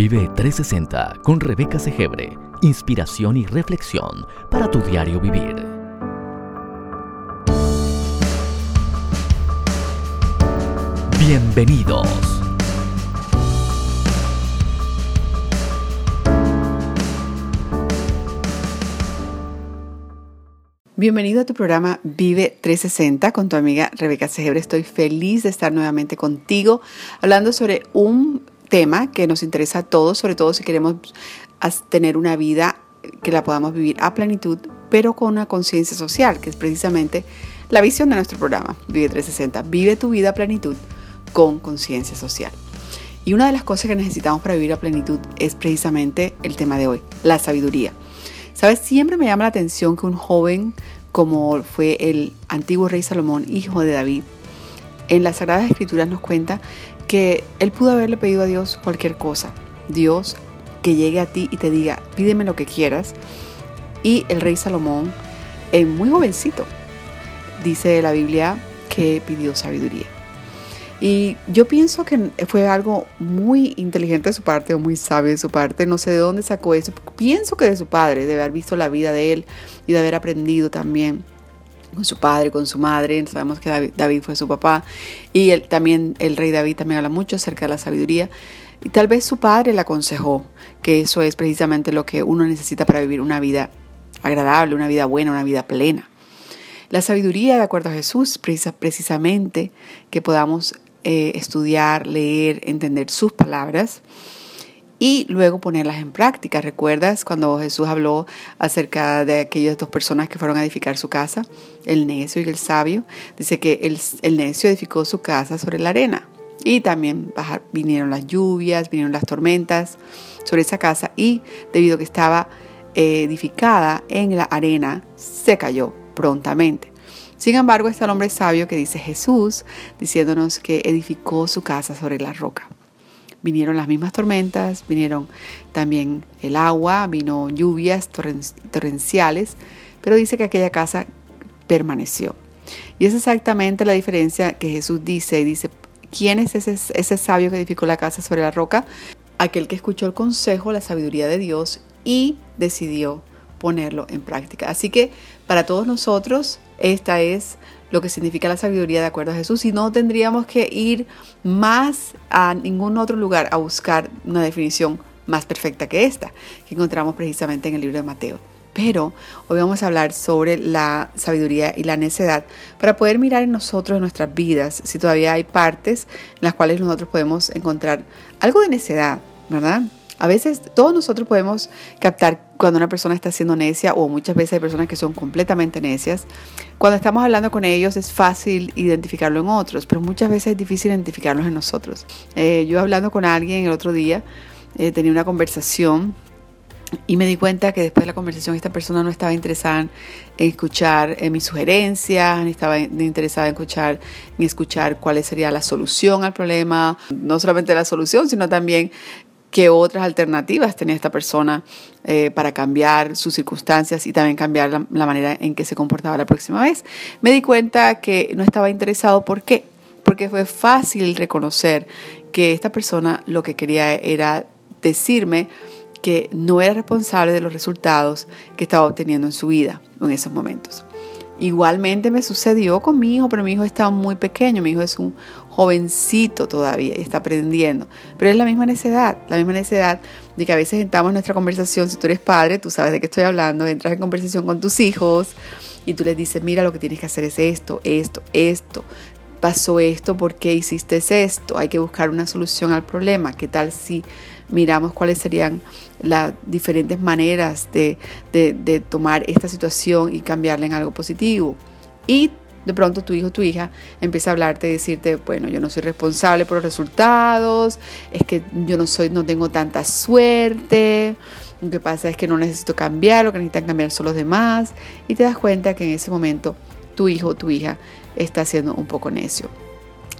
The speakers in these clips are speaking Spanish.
Vive 360 con Rebeca Segebre. Inspiración y reflexión para tu diario vivir. Bienvenidos. Bienvenido a tu programa Vive 360 con tu amiga Rebeca Segebre. Estoy feliz de estar nuevamente contigo hablando sobre un tema que nos interesa a todos, sobre todo si queremos tener una vida que la podamos vivir a plenitud, pero con una conciencia social, que es precisamente la visión de nuestro programa, Vive 360. Vive tu vida a plenitud con conciencia social. Y una de las cosas que necesitamos para vivir a plenitud es precisamente el tema de hoy, la sabiduría. Sabes, siempre me llama la atención que un joven como fue el antiguo rey Salomón, hijo de David, en las Sagradas Escrituras nos cuenta que él pudo haberle pedido a Dios cualquier cosa. Dios que llegue a ti y te diga, pídeme lo que quieras. Y el rey Salomón, muy jovencito, dice la Biblia que pidió sabiduría. Y yo pienso que fue algo muy inteligente de su parte o muy sabio de su parte. No sé de dónde sacó eso. Pienso que de su padre, de haber visto la vida de él y de haber aprendido también con su padre, con su madre. Sabemos que David, fue su papá. Y él, también el rey David también habla mucho acerca de la sabiduría. Y tal vez su padre le aconsejó que eso es precisamente lo que uno necesita para vivir una vida agradable, una vida buena, una vida plena. La sabiduría, de acuerdo a Jesús, precisa precisamente que podamos eh, estudiar, leer, entender sus palabras y luego ponerlas en práctica. ¿Recuerdas cuando Jesús habló acerca de aquellas dos personas que fueron a edificar su casa, el necio y el sabio? Dice que el, necio edificó su casa sobre la arena y también vinieron las lluvias, vinieron las tormentas sobre esa casa y debido a que estaba eh, edificada en la arena, se cayó prontamente. Sin embargo, está el hombre sabio que dice Jesús, diciéndonos que edificó su casa sobre la roca vinieron las mismas tormentas, vinieron también el agua, vino lluvias torrenciales, pero dice que aquella casa permaneció. Y es exactamente la diferencia que Jesús dice. Dice, ¿quién es ese, ese sabio que edificó la casa sobre la roca? Aquel que escuchó el consejo, la sabiduría de Dios y decidió ponerlo en práctica. Así que para todos nosotros, esta es lo que significa la sabiduría de acuerdo a Jesús y no tendríamos que ir más a ningún otro lugar a buscar una definición más perfecta que esta, que encontramos precisamente en el libro de Mateo. Pero hoy vamos a hablar sobre la sabiduría y la necedad para poder mirar en nosotros, en nuestras vidas, si todavía hay partes en las cuales nosotros podemos encontrar algo de necedad, ¿verdad? A veces todos nosotros podemos captar cuando una persona está siendo necia o muchas veces hay personas que son completamente necias. Cuando estamos hablando con ellos es fácil identificarlo en otros, pero muchas veces es difícil identificarlos en nosotros. Eh, yo hablando con alguien el otro día, eh, tenía una conversación y me di cuenta que después de la conversación esta persona no estaba interesada en escuchar en mis sugerencias, ni estaba interesada en escuchar, en escuchar cuál sería la solución al problema, no solamente la solución, sino también qué otras alternativas tenía esta persona eh, para cambiar sus circunstancias y también cambiar la, la, manera en que se comportaba la próxima vez. Me di cuenta que no estaba interesado. ¿Por qué? Porque fue fácil reconocer que esta persona lo que quería era decirme que no era responsable de los resultados que estaba obteniendo en su vida en esos momentos. Igualmente me sucedió con mi hijo, pero mi hijo está muy pequeño, mi hijo es un jovencito todavía y está aprendiendo. Pero es la misma necesidad, la misma necesidad de que a veces entramos en nuestra conversación, si tú eres padre, tú sabes de qué estoy hablando, entras en conversación con tus hijos y tú les dices, mira, lo que tienes que hacer es esto, esto, esto. Pasó esto, ¿por qué hiciste esto? Hay que buscar una solución al problema. ¿Qué tal si miramos cuáles serían las diferentes maneras de, tomar esta situación y cambiarla en algo positivo. Y de pronto tu hijo tu hija empieza a hablarte y decirte, bueno, yo no soy responsable por los resultados, es que yo no soy, no tengo tanta suerte, lo que pasa es que no necesito cambiar, lo que necesitan cambiar son los demás, y te das cuenta que en ese momento tu hijo o tu hija está siendo un poco necio.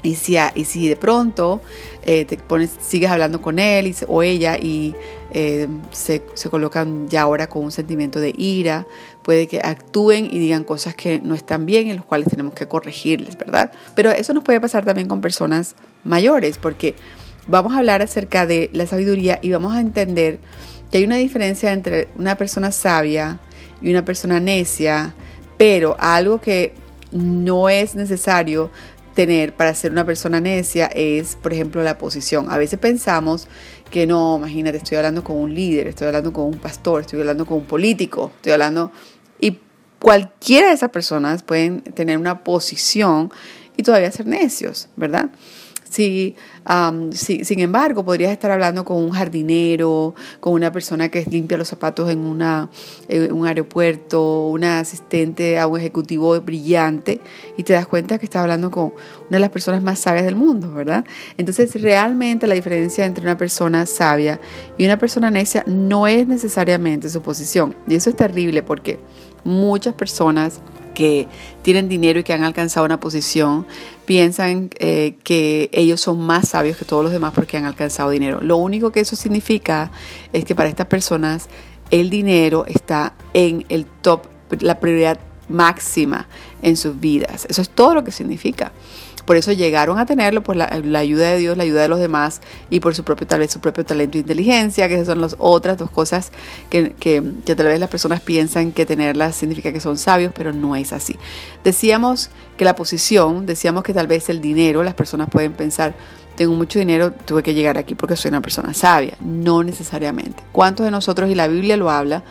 Y si, y si de pronto eh, te pones, sigues hablando con él o ella y eh, se, se, colocan ya ahora con un sentimiento de ira, puede que actúen y digan cosas que no están bien, en los cuales tenemos que corregirles, ¿verdad? Pero eso nos puede pasar también con personas mayores, porque vamos a hablar acerca de la sabiduría y vamos a entender que hay una diferencia entre una persona sabia y una persona necia, pero algo que no es necesario tener para ser una persona necia es, por ejemplo, la posición. A veces pensamos que no, imagínate, estoy hablando con un líder, estoy hablando con un pastor, estoy hablando con un político, estoy hablando... Cualquiera de esas personas pueden tener una posición y todavía ser necios, ¿verdad? Si, sin embargo, podrías estar hablando con un jardinero, con una persona que limpia los zapatos en, un aeropuerto, una asistente a un ejecutivo brillante, y te das cuenta que estás hablando con una de las personas más sabias del mundo, ¿verdad? Entonces, realmente la diferencia entre una persona sabia y una persona necia no es necesariamente su posición. Y eso es terrible porque muchas personas que tienen dinero y que han alcanzado una posición piensan eh, que ellos son más sabios que todos los demás porque han alcanzado dinero. Lo único que eso significa es que para estas personas el dinero está en el top, la prioridad máxima en sus vidas. Eso es todo lo que significa. Por eso llegaron a tenerlo por la, ayuda de Dios, la ayuda de los demás y por su propio, tal vez su propio talento e inteligencia, que son las otras dos cosas que, que, que tal vez las personas piensan que tenerlas significa que son sabios, pero no es así. Decíamos que la posición, decíamos que tal vez el dinero, las personas pueden pensar, tengo mucho dinero, tuve que llegar aquí porque soy una persona sabia. No necesariamente. ¿Cuántos de nosotros, y la Biblia lo habla,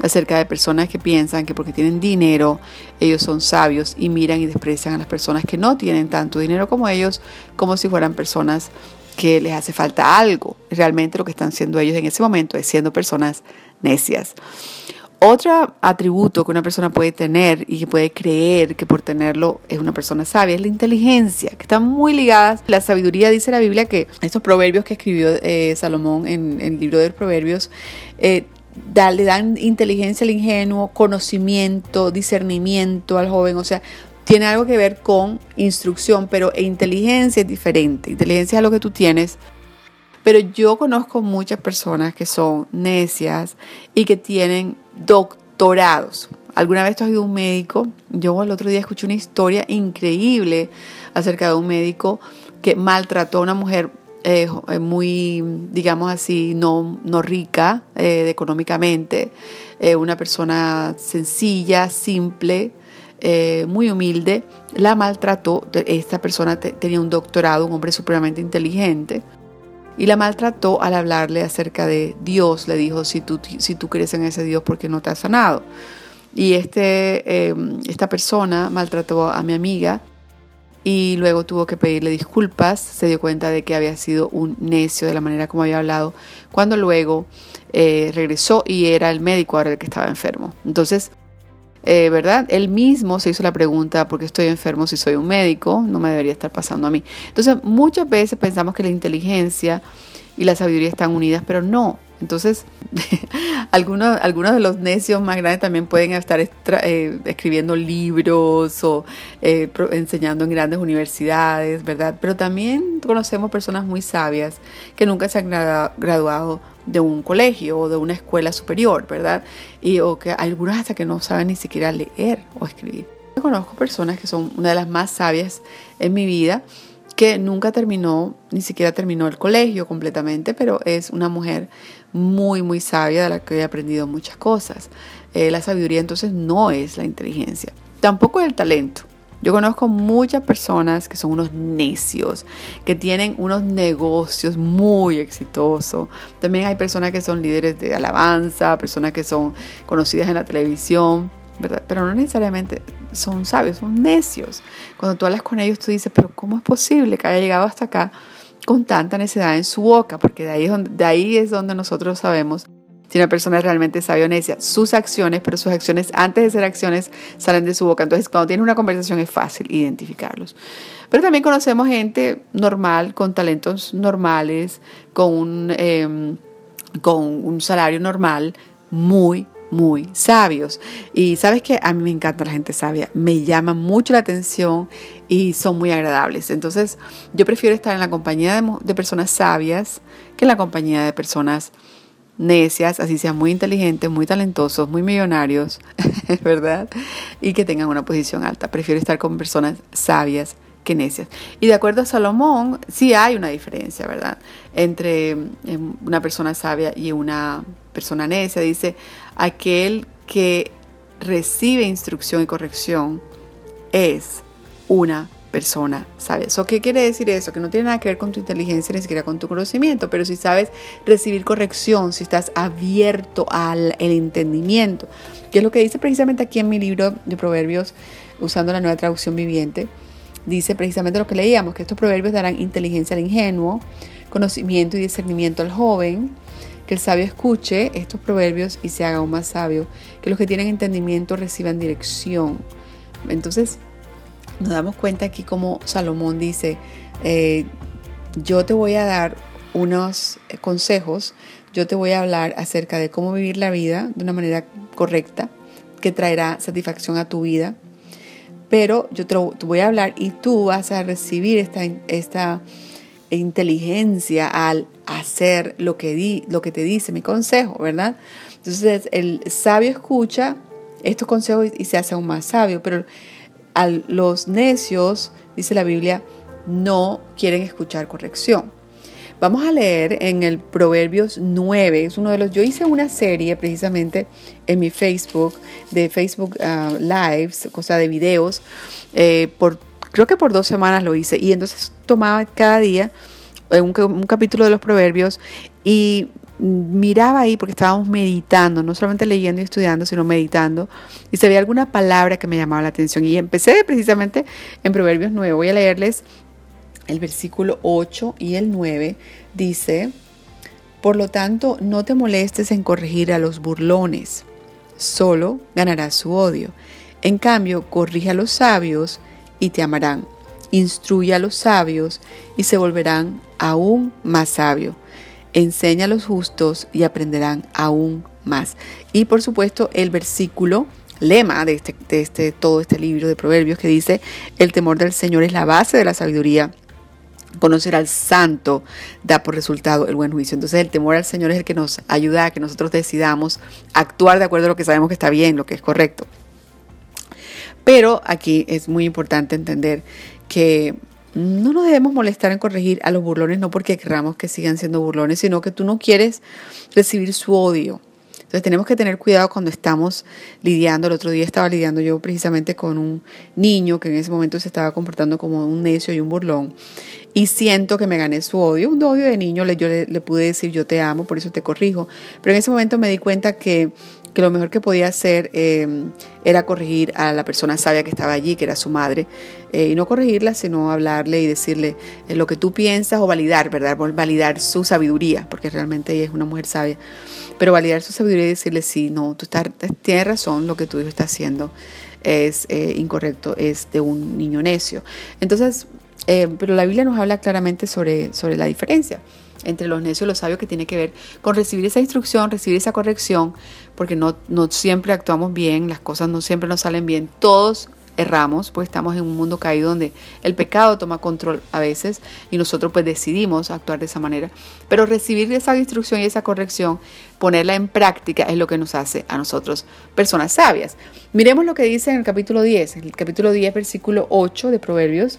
acerca de personas que piensan que porque tienen dinero ellos son sabios y miran y desprecian a las personas que no tienen tanto dinero como ellos como si fueran personas que les hace falta algo. Realmente lo que están siendo ellos en ese momento es siendo personas necias. Otro atributo que una persona puede tener y que puede creer que por tenerlo es una persona sabia es la inteligencia, que están muy ligadas. La sabiduría dice la Biblia que estos proverbios que escribió eh, Salomón en, el libro de los proverbios eh, le dan inteligencia al ingenuo, conocimiento, discernimiento al joven, o sea, tiene algo que ver con instrucción, pero inteligencia es diferente. Inteligencia es lo que tú tienes. Pero yo conozco muchas personas que son necias y que tienen doctorados. ¿Alguna vez tú has ido a un médico? Yo el otro día escuché una historia increíble acerca de un médico que maltrató a una mujer eh, eh, muy, digamos así, no, no rica eh, económicamente, una persona sencilla, simple, muy humilde, la maltrató. Esta persona tenía un doctorado, un hombre supremamente inteligente, y la maltrató al hablarle acerca de Dios. Le dijo, si tú, si tú crees en ese Dios, ¿por qué no te has sanado? Y este, esta persona maltrató a mi amiga y luego tuvo que pedirle disculpas, se dio cuenta de que había sido un necio de la manera como había hablado, cuando luego eh, regresó y era el médico ahora el que estaba enfermo. Entonces, eh, ¿verdad? Él mismo se hizo la pregunta, ¿por qué estoy enfermo si soy un médico? No me debería estar pasando a mí. Entonces, muchas veces pensamos que la inteligencia y la sabiduría están unidas, pero no. Entonces, algunos, algunos de los necios más grandes también pueden estar eh, escribiendo libros o eh, enseñando en grandes universidades, ¿verdad? Pero también conocemos personas muy sabias que nunca se han graduado de un colegio o de una escuela superior, ¿verdad? Y o que algunos hasta que no saben ni siquiera leer o escribir. Yo conozco personas que son una de las más sabias en mi vida que nunca terminó, ni siquiera terminó el colegio completamente, pero es una mujer muy, muy sabia de la que he aprendido muchas cosas. Eh, la sabiduría entonces no es la inteligencia, tampoco el talento. Yo conozco muchas personas que son unos necios, que tienen unos negocios muy exitosos. También hay personas que son líderes de alabanza, personas que son conocidas en la televisión, ¿verdad? Pero no necesariamente son sabios, son necios. Cuando tú hablas con ellos, tú dices, pero ¿cómo es posible que haya llegado hasta acá con tanta necedad en su boca? Porque de ahí es donde, nosotros sabemos si una persona es realmente sabia o necia. Sus acciones, pero sus acciones antes de ser acciones salen de su boca. Entonces, cuando tiene una conversación es fácil identificarlos. Pero también conocemos gente normal, con talentos normales, con un, em, con un salario normal, muy, muy sabios. Y sabes que a mí me encanta la gente sabia, me llama mucho la atención y son muy agradables. Entonces yo prefiero estar en la compañía de, de personas sabias que en la compañía de personas necias, así sean muy inteligentes, muy talentosos, muy millonarios, ¿verdad? Y que tengan una posición alta. Prefiero estar con personas sabias que necias. Y de acuerdo a Salomón, sí hay una diferencia, ¿verdad? Entre em, una persona sabia y una persona necia. Dice, aquel que recibe instrucción y corrección es una persona sabia. ¿So qué quiere decir eso? Que no tiene nada que ver con tu inteligencia ni siquiera con tu conocimiento, pero si sabes recibir corrección, si estás abierto al entendimiento, que es lo que dice precisamente aquí en mi libro de Proverbios, usando la nueva traducción viviente, dice precisamente lo que leíamos, que estos proverbios darán inteligencia al ingenuo, conocimiento y discernimiento al joven, el sabio escuche estos proverbios y se haga aún más sabio, que los que tienen entendimiento reciban dirección. Entonces, nos damos cuenta aquí como Salomón dice, eh, yo te voy a dar unos consejos, yo te voy a hablar acerca de cómo vivir la vida de una manera correcta, que traerá satisfacción a tu vida, pero yo te, voy a hablar y tú vas a recibir esta, esta inteligencia al hacer lo que, di, lo que te dice mi consejo, ¿verdad? Entonces el sabio escucha estos consejos y se hace aún más sabio, pero a los necios, dice la Biblia, no quieren escuchar corrección. Vamos a leer en el Proverbios 9, es uno de los, yo hice una serie precisamente en mi Facebook, de Facebook uh, Lives, cosa de videos, eh, por, creo que por dos semanas lo hice, y entonces tomaba cada día un, un capítulo de los Proverbios y miraba ahí porque estábamos meditando, no solamente leyendo y estudiando, sino meditando, y se veía alguna palabra que me llamaba la atención. Y empecé precisamente en Proverbios 9. Voy a leerles el versículo 8 y el 9. Dice, por lo tanto, no te molestes en corregir a los burlones, solo ganarás su odio. En cambio, corrige a los sabios y te amarán. Instruye a los sabios y se volverán aún más sabios enseña a los justos y aprenderán aún más. Y por supuesto el versículo lema de, este, de este, todo este libro de Proverbios que dice, el temor del Señor es la base de la sabiduría. Conocer al santo da por resultado el buen juicio. Entonces el temor al Señor es el que nos ayuda a que nosotros decidamos actuar de acuerdo a lo que sabemos que está bien, lo que es correcto. Pero aquí es muy importante entender que no nos debemos molestar en corregir a los burlones, no porque queramos que sigan siendo burlones, sino que tú no quieres recibir su odio. Entonces tenemos que tener cuidado cuando estamos lidiando. El otro día estaba lidiando yo precisamente con un niño que en ese momento se estaba comportando como un necio y un burlón. Y siento que me gané su odio, un odio de niño. Yo le, le pude decir yo te amo, por eso te corrijo. Pero en ese momento me di cuenta que que lo mejor que podía hacer eh, era corregir a la persona sabia que estaba allí, que era su madre, eh, y no corregirla, sino hablarle y decirle eh, lo que tú piensas o validar, ¿verdad? Validar su sabiduría, porque realmente ella es una mujer sabia, pero validar su sabiduría y decirle, sí, no, tú estás, tienes razón, lo que tu hijo está haciendo es incorrecto, es de un niño necio. Entonces, pero la Biblia nos habla claramente sobre, sobre la diferencia entre los necios y los sabios que tiene que ver con recibir esa instrucción, recibir esa corrección, porque no, no siempre actuamos bien, las cosas no siempre nos salen bien, todos erramos, pues estamos en un mundo caído donde el pecado toma control a veces y nosotros pues decidimos actuar de esa manera. Pero recibir esa instrucción y esa corrección, ponerla en práctica es lo que nos hace a nosotros personas sabias. Miremos lo que dice en el capítulo 10, en el capítulo 10, versículo 8 de Proverbios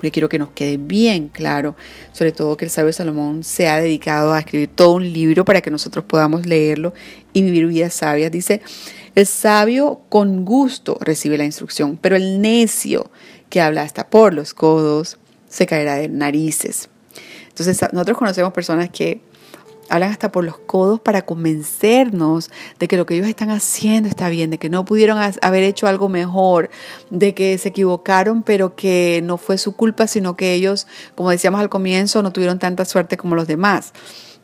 porque quiero que nos quede bien claro, sobre todo que el sabio Salomón se ha dedicado a escribir todo un libro para que nosotros podamos leerlo y vivir vidas sabias. Dice, el sabio con gusto recibe la instrucción, pero el necio que habla hasta por los codos se caerá de narices. Entonces nosotros conocemos personas que hablan hasta por los codos para convencernos de que lo que ellos están haciendo está bien, de que no pudieron haber hecho algo mejor, de que se equivocaron, pero que no fue su culpa, sino que ellos, como decíamos al comienzo, no tuvieron tanta suerte como los demás.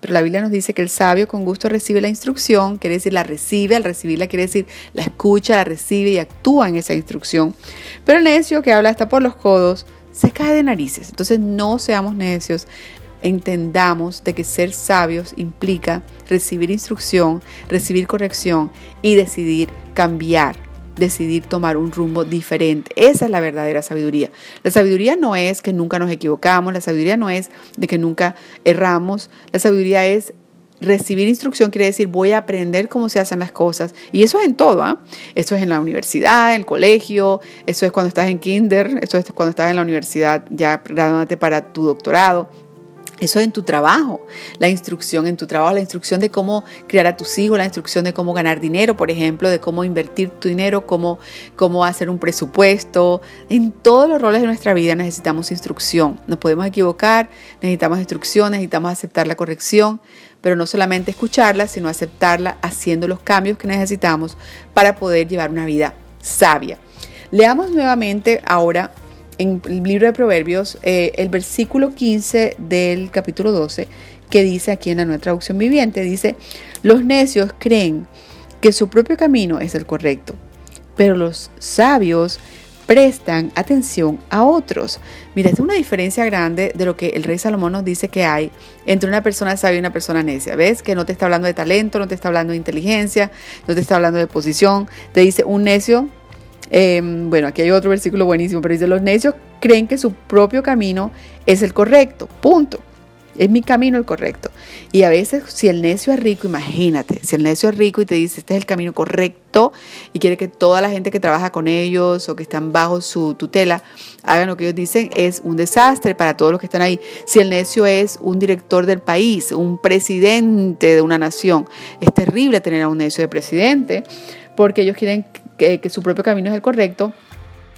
Pero la Biblia nos dice que el sabio con gusto recibe la instrucción, quiere decir la recibe, al recibirla quiere decir la escucha, la recibe y actúa en esa instrucción. Pero el necio que habla hasta por los codos se cae de narices. Entonces no seamos necios, entendamos de que ser sabios implica recibir instrucción, recibir corrección y decidir cambiar, decidir tomar un rumbo diferente. Esa es la verdadera sabiduría. La sabiduría no es que nunca nos equivocamos, la sabiduría no es de que nunca erramos, la sabiduría es recibir instrucción quiere decir voy a aprender cómo se hacen las cosas. Y eso es en todo, ¿ah? Eso es en la universidad, en el colegio, eso es cuando estás en kinder, eso es cuando estás en la universidad ya graduándote para tu doctorado. Eso es en tu trabajo, la instrucción en tu trabajo, la instrucción de cómo criar a tus hijos, la instrucción de cómo ganar dinero, por ejemplo, de cómo invertir tu dinero, cómo, cómo hacer un presupuesto. En todos los roles de nuestra vida necesitamos instrucción. Nos podemos equivocar, necesitamos instrucción, necesitamos aceptar la corrección, pero no solamente escucharla, sino aceptarla haciendo los cambios que necesitamos para poder llevar una vida sabia. Leamos nuevamente ahora en el libro de Proverbios eh, el versículo 15 del capítulo 12 que dice aquí en la nueva traducción viviente, dice, los necios creen que su propio camino es el correcto, pero los sabios prestan atención a otros. Mira, es una diferencia grande de lo que el rey Salomón nos dice que hay entre una persona sabia y una persona necia. ¿Ves? Que no te está hablando de talento, no te está hablando de inteligencia, no te está hablando de posición. Te dice un necio Em, bueno, aquí hay otro versículo buenísimo, pero dice, los necios creen que su propio camino es el correcto, punto. Es mi camino el correcto. Y a veces, si el necio es rico, imagínate, si el necio es rico y te dice, este es el camino correcto, y quiere que toda la gente que trabaja con ellos o que están bajo su tutela hagan lo que ellos dicen, es un desastre para todos los que están ahí. Si el necio es un director del país, un presidente de una nación, es terrible tener a un necio de presidente, porque ellos quieren que, su propio camino es el correcto.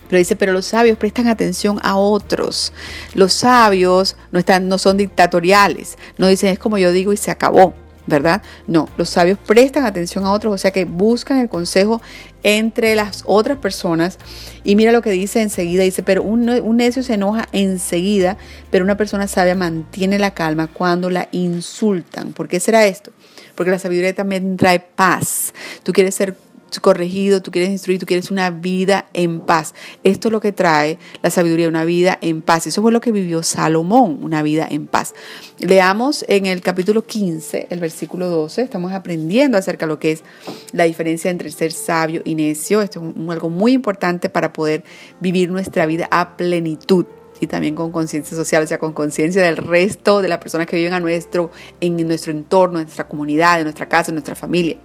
Pero dice, pero los sabios prestan atención a otros. Los sabios no, están, no son dictatoriales. No dicen, es como yo digo y se acabó, ¿verdad? No, los sabios prestan atención a otros, o sea que buscan el consejo entre las otras personas. Y mira lo que dice enseguida, dice, pero un, un necio se enoja enseguida, pero una persona sabia mantiene la calma cuando la insultan. ¿Por qué será esto? Porque la sabiduría también trae paz. Tú quieres ser corregido, tú quieres instruir, tú quieres una vida en paz. Esto es lo que trae la sabiduría, una vida en paz. Eso fue lo que vivió Salomón, una vida en paz. Leamos en el capítulo 15, el versículo 12, estamos aprendiendo acerca de lo que es la diferencia entre ser sabio y necio. Esto es algo muy importante para poder vivir nuestra vida a plenitud y también con conciencia social, o sea, con conciencia del resto de las personas que viven a nuestro, en nuestro entorno, en nuestra comunidad, en nuestra casa, en nuestra familia.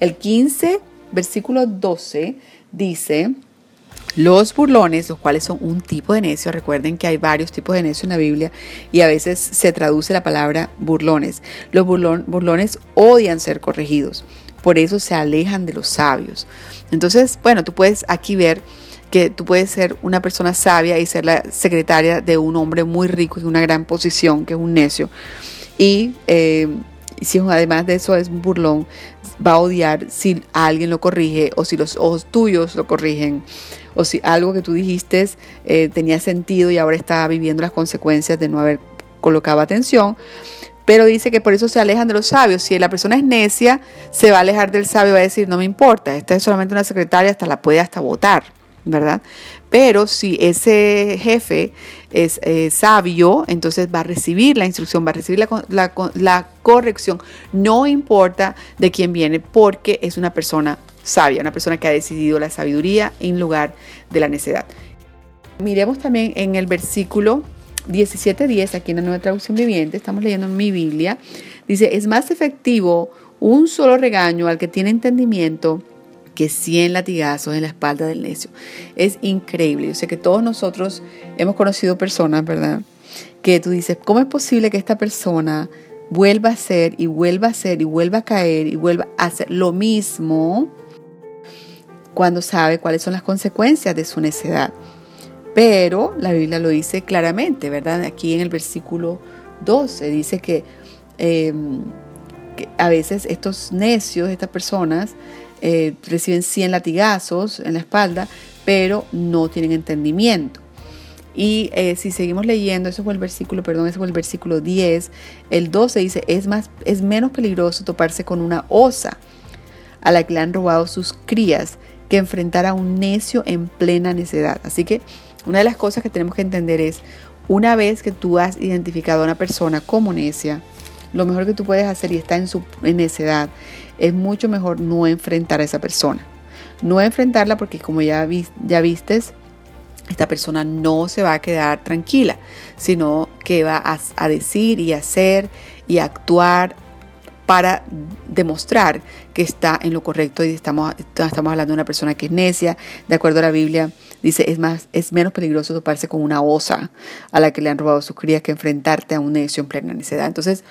El 15 versículo 12 dice, los burlones, los cuales son un tipo de necio, recuerden que hay varios tipos de necio en la Biblia y a veces se traduce la palabra burlones. Los burlones odian ser corregidos, por eso se alejan de los sabios. Entonces, bueno, tú puedes aquí ver que tú puedes ser una persona sabia y ser la secretaria de un hombre muy rico en una gran posición, que es un necio. Y eh, si además de eso es un burlón, va a odiar si alguien lo corrige o si los ojos tuyos lo corrigen o si algo que tú dijiste eh, tenía sentido y ahora está viviendo las consecuencias de no haber colocado atención. Pero dice que por eso se alejan de los sabios. Si la persona es necia, se va a alejar del sabio y va a decir, no me importa, esta es solamente una secretaria, hasta la puede hasta votar, ¿verdad? Pero si ese jefe es eh, sabio, entonces va a recibir la instrucción, va a recibir la, la, corrección, no importa de quién viene, porque es una persona sabia, una persona que ha decidido la sabiduría en lugar de la necedad. Miremos también en el versículo 17.10, aquí en la nueva traducción viviente, estamos leyendo en mi Biblia, dice, es más efectivo un solo regaño al que tiene entendimiento que 100 latigazos en la espalda del necio. Es increíble. Yo sé que todos nosotros hemos conocido personas, ¿verdad? Que tú dices, ¿cómo es posible que esta persona vuelva a hacer y vuelva a hacer y vuelva a caer y vuelva a hacer lo mismo cuando sabe cuáles son las consecuencias de su necedad? Pero la Biblia lo dice claramente, ¿verdad? Aquí en el versículo 12 dice em, que a veces estos necios, estas personas, eh, reciben 100 latigazos en la espalda, pero no tienen entendimiento. Y eh, si seguimos leyendo, eso fue el versículo, perdón, ese fue el versículo 10, el 12 dice, es, más, es menos peligroso toparse con una osa a la que le han robado sus crías que enfrentar a un necio en plena necedad. Así que una de las cosas que tenemos que entender es, una vez que tú has identificado a una persona como necia, lo mejor que tú puedes hacer y está en su necedad es mucho mejor no enfrentar a esa persona. No enfrentarla porque como ya, ya vistes, esta persona no se va a quedar tranquila, sino que va a, decir y hacer y actuar para demostrar que está en lo correcto y estamos, estamos hablando de una persona que es necia, de acuerdo a la Biblia, dice, es, más, es menos peligroso toparse con una osa a la que le han robado sus crías que enfrentarte a un necio en plena necedad. Entonces,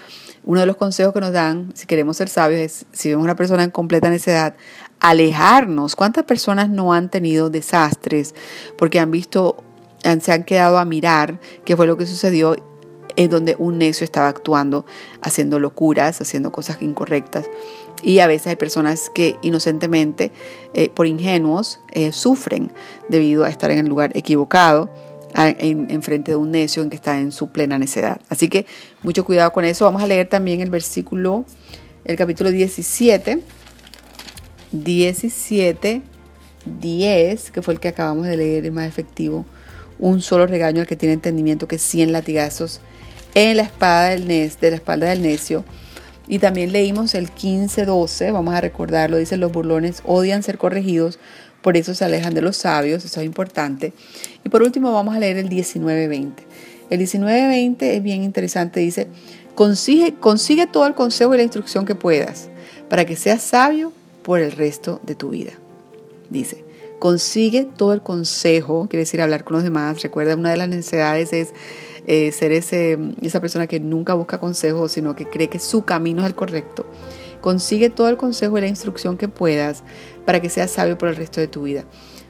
uno de los consejos que nos dan, si queremos ser sabios, es, si vemos una persona en completa necedad, alejarnos. ¿Cuántas personas no han tenido desastres porque han visto, se han quedado a mirar qué fue lo que sucedió en donde un necio estaba actuando, haciendo locuras, haciendo cosas incorrectas. Y a veces hay personas que inocentemente, eh, por ingenuos, eh, sufren debido a estar en el lugar equivocado, en, frente de un necio en que está en su plena necedad. Así que mucho cuidado con eso. Vamos a leer también el versículo, el capítulo 17, 17, 10, que fue el que acabamos de leer, el más efectivo. Un solo regaño al que tiene entendimiento que 100 latigazos en la espada del nes, de espalda del necio. Y también leímos el 15-12, vamos a recordarlo, dice los burlones odian ser corregidos, por eso se alejan de los sabios, eso es importante. Y por último vamos a leer el 19-20. El 19-20 es bien interesante, dice, consigue, consigue todo el consejo y la instrucción que puedas para que seas sabio por el resto de tu vida. Dice, consigue todo el consejo, quiere decir hablar con los demás. Recuerda, una de las necesidades es eh, ser ese, esa persona que nunca busca consejos, sino que cree que su camino es el correcto. Consigue todo el consejo y la instrucción que puedas para que seas sabio por el resto de tu vida.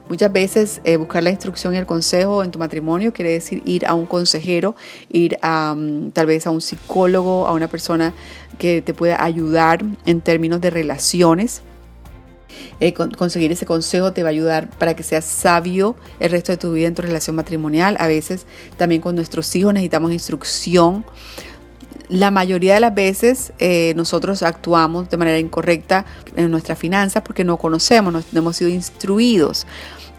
Muchas veces eh, buscar la instrucción y el consejo en tu matrimonio quiere decir ir a un consejero, ir a mm, tal vez a un psicólogo, a una persona que te pueda ayudar en términos de relaciones eh, conseguir ese consejo te va a ayudar para que seas sabio el resto de tu vida en tu relación matrimonial. A veces también con nuestros hijos necesitamos instrucción. La mayoría de las veces eh, nosotros actuamos de manera incorrecta en nuestras finanzas porque no conocemos, no hemos sido instruidos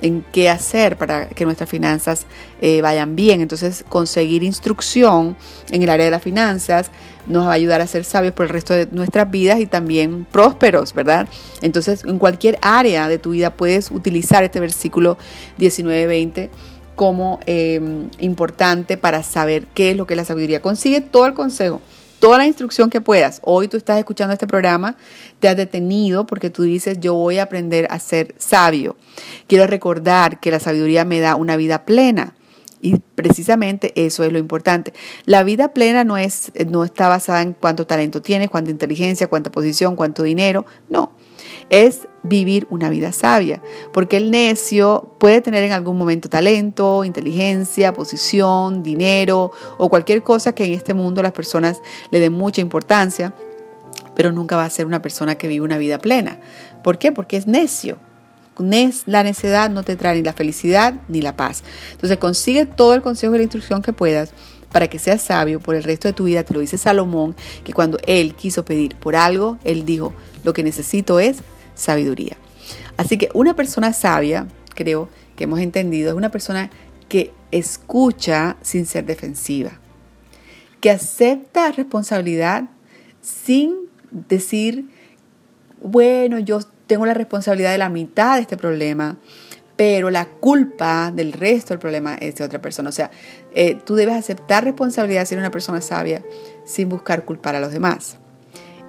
en qué hacer para que nuestras finanzas eh, vayan bien. Entonces, conseguir instrucción en el área de las finanzas nos va a ayudar a ser sabios por el resto de nuestras vidas y también prósperos, ¿verdad? Entonces, en cualquier área de tu vida puedes utilizar este versículo 19-20 como eh, importante para saber qué es lo que la sabiduría. Consigue todo el consejo toda la instrucción que puedas. Hoy tú estás escuchando este programa, te has detenido porque tú dices, yo voy a aprender a ser sabio. Quiero recordar que la sabiduría me da una vida plena. Y precisamente eso es lo importante. La vida plena no, es, no está basada en cuánto talento tienes, cuánta inteligencia, cuánta posición, cuánto dinero. No, es vivir una vida sabia, porque el necio puede tener en algún momento talento, inteligencia, posición, dinero o cualquier cosa que en este mundo las personas le den mucha importancia, pero nunca va a ser una persona que vive una vida plena. ¿Por qué? Porque es necio. La necedad no te trae ni la felicidad ni la paz. Entonces consigue todo el consejo y la instrucción que puedas para que seas sabio por el resto de tu vida. Te lo dice Salomón, que cuando él quiso pedir por algo, él dijo, lo que necesito es sabiduría. Así que una persona sabia, creo que hemos entendido, es una persona que escucha sin ser defensiva, que acepta responsabilidad sin decir, bueno, yo tengo la responsabilidad de la mitad de este problema, pero la culpa del resto del problema es de otra persona. O sea, eh, tú debes aceptar responsabilidad de ser una persona sabia sin buscar culpar a los demás.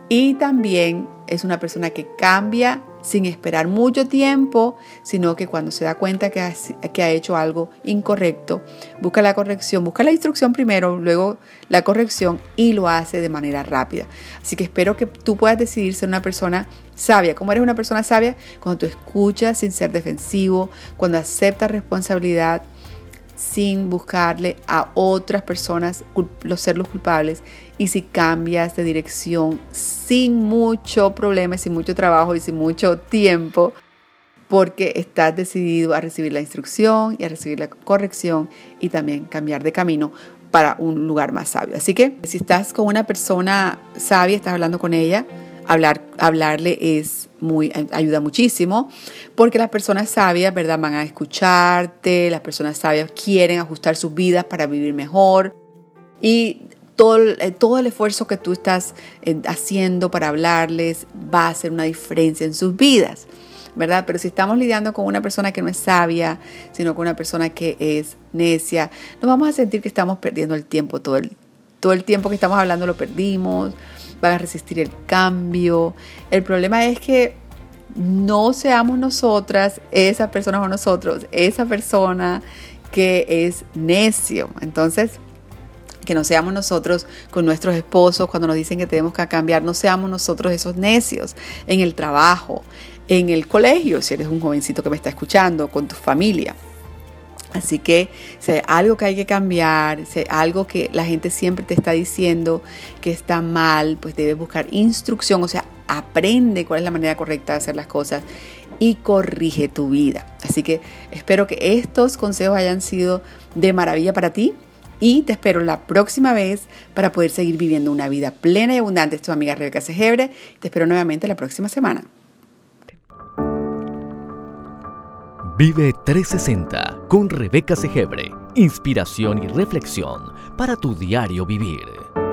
Y también es una persona que cambia sin esperar mucho tiempo, sino que cuando se da cuenta que ha, hecho algo incorrecto, busca la corrección, busca la instrucción primero, luego la corrección y lo hace de manera rápida. Así que espero que tú puedas decidir ser una persona sabia. ¿Cómo eres una persona sabia? Cuando tú escuchas sin ser defensivo, cuando aceptas responsabilidad sin buscarle a otras personas los ser los culpables y si cambias de dirección sin mucho problema, sin mucho trabajo y sin mucho tiempo, porque estás decidido a recibir la instrucción y a recibir la corrección y también cambiar de camino para un lugar más sabio. Así que si estás con una persona sabia, estás hablando con ella, hablar, hablarle es muy, ayuda muchísimo, porque las personas sabias, ¿verdad? Van a escucharte, las personas sabias quieren ajustar sus vidas para vivir mejor. Y todo, eh, todo el esfuerzo que tú estás eh, haciendo para hablarles va a hacer una diferencia en sus vidas. ¿verdad? Pero si estamos lidiando con una persona que no es sabia, sino con una persona que es necia, nos vamos a sentir que estamos perdiendo el tiempo, todo el, todo el tiempo que estamos hablando lo perdimos, van a resistir el cambio. El problema es que no seamos nosotras, esa persona o nosotros, esa persona que es necio. Entonces, que no seamos nosotros con nuestros esposos cuando nos dicen que tenemos que cambiar, no seamos nosotros esos necios en el trabajo, en el colegio, si eres un jovencito que me está escuchando, con tu familia. Así que si algo que hay que cambiar, si algo que la gente siempre te está diciendo que está mal, pues debes buscar instrucción, o sea, aprende cuál es la manera correcta de hacer las cosas y corrige tu vida. Así que espero que estos consejos hayan sido de maravilla para ti y te espero la próxima vez para poder seguir viviendo una vida plena y abundante. Es tu amiga Rebeca Segebre. Te espero nuevamente la próxima semana. Vive 360 con Rebeca Segebre. Inspiración y reflexión para tu diario vivir.